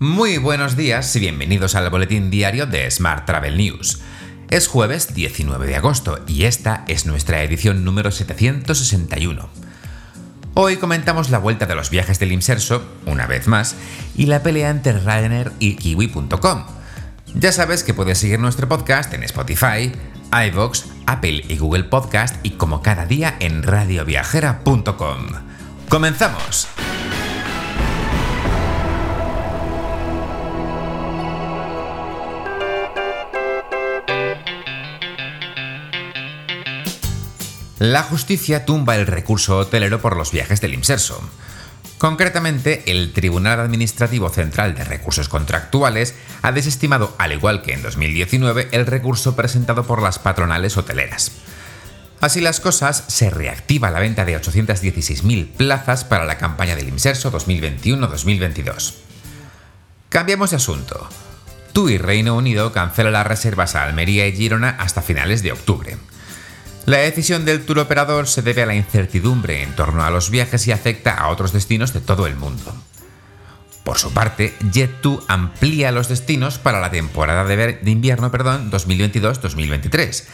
Muy buenos días y bienvenidos al boletín diario de Smart Travel News. Es jueves 19 de agosto y esta es nuestra edición número 761. Hoy comentamos la vuelta de los viajes del Imserso, una vez más, y la pelea entre Ryanair y Kiwi.com. Ya sabes que puedes seguir nuestro podcast en Spotify, iVoox, Apple y Google Podcast y como cada día en radioviajera.com. ¡Comenzamos! La justicia tumba el recurso hotelero por los viajes del Imserso. Concretamente, el Tribunal Administrativo Central de Recursos Contractuales ha desestimado, al igual que en 2019, el recurso presentado por las patronales hoteleras. Así las cosas, se reactiva la venta de 816.000 plazas para la campaña del Imserso 2021-2022. Cambiamos de asunto. TUI Reino Unido cancela las reservas a Almería y Girona hasta finales de octubre. La decisión del tour operador se debe a la incertidumbre en torno a los viajes y afecta a otros destinos de todo el mundo. Por su parte, Jet2 amplía los destinos para la temporada de, invierno 2022-2023.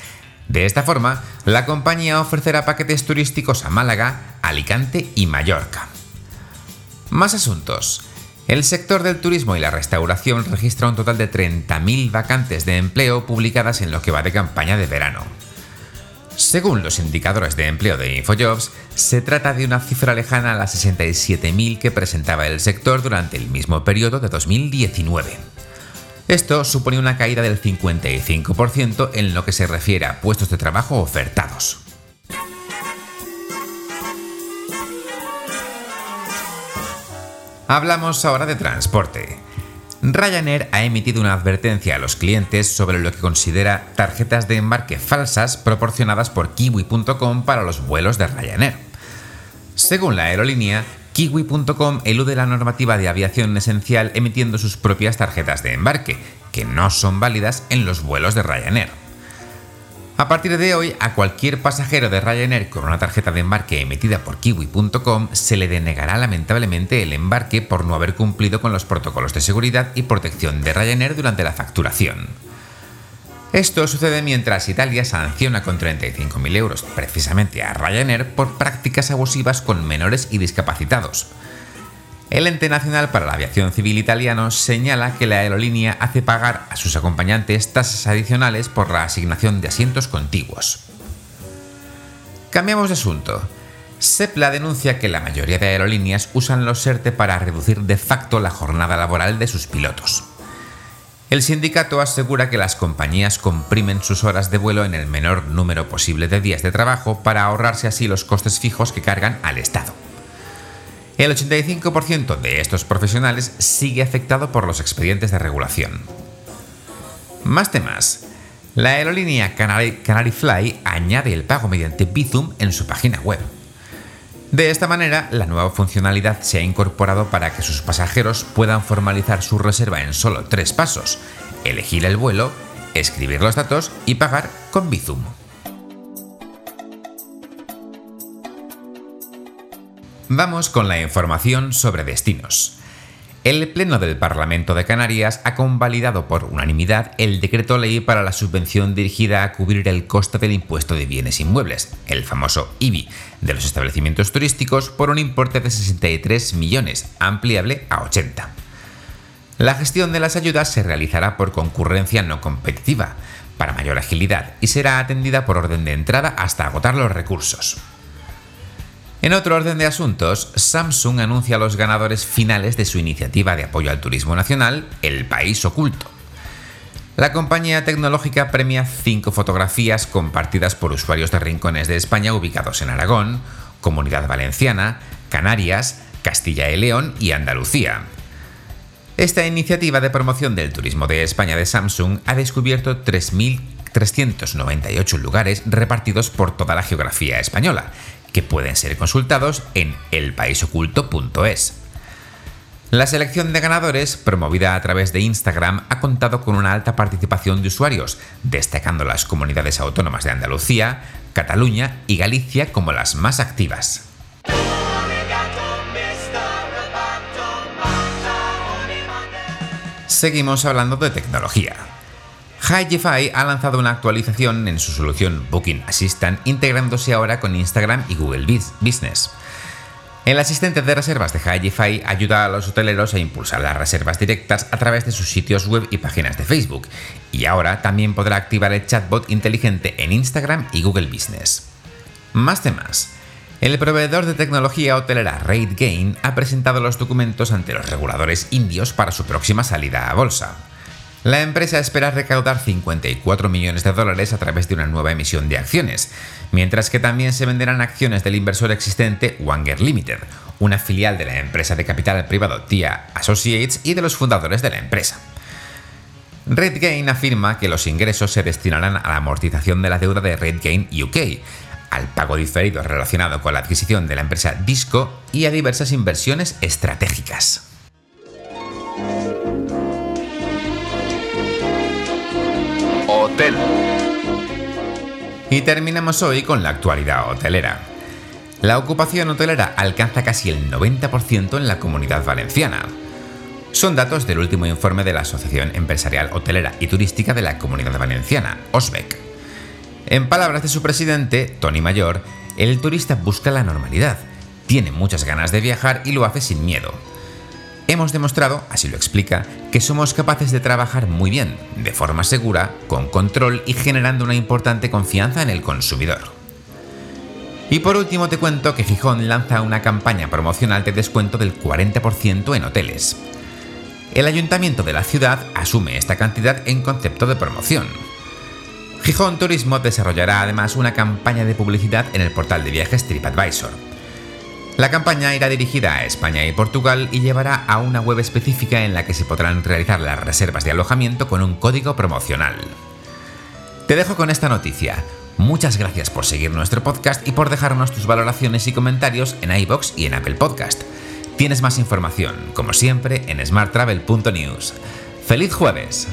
De esta forma, la compañía ofrecerá paquetes turísticos a Málaga, Alicante y Mallorca. Más asuntos. El sector del turismo y la restauración registra un total de 30.000 vacantes de empleo publicadas en lo que va de campaña de verano. Según los indicadores de empleo de InfoJobs, se trata de una cifra lejana a las 67.000 que presentaba el sector durante el mismo periodo de 2019. Esto supone una caída del 55% en lo que se refiere a puestos de trabajo ofertados. Hablamos ahora de transporte. Ryanair ha emitido una advertencia a los clientes sobre lo que considera tarjetas de embarque falsas proporcionadas por kiwi.com para los vuelos de Ryanair. Según la aerolínea, kiwi.com elude la normativa de aviación esencial emitiendo sus propias tarjetas de embarque, que no son válidas en los vuelos de Ryanair. A partir de hoy, a cualquier pasajero de Ryanair con una tarjeta de embarque emitida por kiwi.com se le denegará lamentablemente el embarque por no haber cumplido con los protocolos de seguridad y protección de Ryanair durante la facturación. Esto sucede mientras Italia sanciona con 35.000 euros precisamente a Ryanair por prácticas abusivas con menores y discapacitados. El ente nacional para la aviación civil italiano señala que la aerolínea hace pagar a sus acompañantes tasas adicionales por la asignación de asientos contiguos. Cambiamos de asunto. SEPLA denuncia que la mayoría de aerolíneas usan los SERTE para reducir de facto la jornada laboral de sus pilotos. El sindicato asegura que las compañías comprimen sus horas de vuelo en el menor número posible de días de trabajo para ahorrarse así los costes fijos que cargan al Estado. El 85% de estos profesionales sigue afectado por los expedientes de regulación. Más temas. La aerolínea Canary, Fly añade el pago mediante Bizum en su página web. De esta manera, la nueva funcionalidad se ha incorporado para que sus pasajeros puedan formalizar su reserva en solo tres pasos, elegir el vuelo, escribir los datos y pagar con Bizum. Vamos con la información sobre destinos. El Pleno del Parlamento de Canarias ha convalidado por unanimidad el decreto ley para la subvención dirigida a cubrir el coste del impuesto de bienes inmuebles, el famoso IBI, de los establecimientos turísticos por un importe de 63 millones, ampliable a 80. La gestión de las ayudas se realizará por concurrencia no competitiva, para mayor agilidad, y será atendida por orden de entrada hasta agotar los recursos. En otro orden de asuntos, Samsung anuncia los ganadores finales de su iniciativa de apoyo al turismo nacional, El País Oculto. La compañía tecnológica premia cinco fotografías compartidas por usuarios de rincones de España ubicados en Aragón, Comunidad Valenciana, Canarias, Castilla y León y Andalucía. Esta iniciativa de promoción del turismo de España de Samsung ha descubierto 3.398 lugares repartidos por toda la geografía española que pueden ser consultados en elpaisoculto.es. La selección de ganadores, promovida a través de Instagram, ha contado con una alta participación de usuarios, destacando las comunidades autónomas de Andalucía, Cataluña y Galicia como las más activas. Seguimos hablando de tecnología. Higify ha lanzado una actualización en su solución Booking Assistant integrándose ahora con Instagram y Google Business. El asistente de reservas de Higify ayuda a los hoteleros a impulsar las reservas directas a través de sus sitios web y páginas de Facebook, y ahora también podrá activar el chatbot inteligente en Instagram y Google Business. Más temas. El proveedor de tecnología hotelera RateGain ha presentado los documentos ante los reguladores indios para su próxima salida a bolsa. La empresa espera recaudar 54 millones de dólares a través de una nueva emisión de acciones, mientras que también se venderán acciones del inversor existente Wanger Limited, una filial de la empresa de capital privado TIA Associates y de los fundadores de la empresa. RedGain afirma que los ingresos se destinarán a la amortización de la deuda de RedGain UK, al pago diferido relacionado con la adquisición de la empresa Disco y a diversas inversiones estratégicas. Y terminamos hoy con la actualidad hotelera. La ocupación hotelera alcanza casi el 90% en la comunidad valenciana. Son datos del último informe de la Asociación Empresarial Hotelera y Turística de la Comunidad Valenciana, OSBEC. En palabras de su presidente, Tony Mayor, el turista busca la normalidad, tiene muchas ganas de viajar y lo hace sin miedo. Hemos demostrado, así lo explica, que somos capaces de trabajar muy bien, de forma segura, con control y generando una importante confianza en el consumidor. Y por último te cuento que Gijón lanza una campaña promocional de descuento del 40% en hoteles. El ayuntamiento de la ciudad asume esta cantidad en concepto de promoción. Gijón Turismo desarrollará además una campaña de publicidad en el portal de viajes TripAdvisor la campaña irá dirigida a España y Portugal y llevará a una web específica en la que se podrán realizar las reservas de alojamiento con un código promocional. Te dejo con esta noticia. Muchas gracias por seguir nuestro podcast y por dejarnos tus valoraciones y comentarios en iBox y en Apple Podcast. Tienes más información, como siempre, en smarttravel.news. ¡Feliz jueves!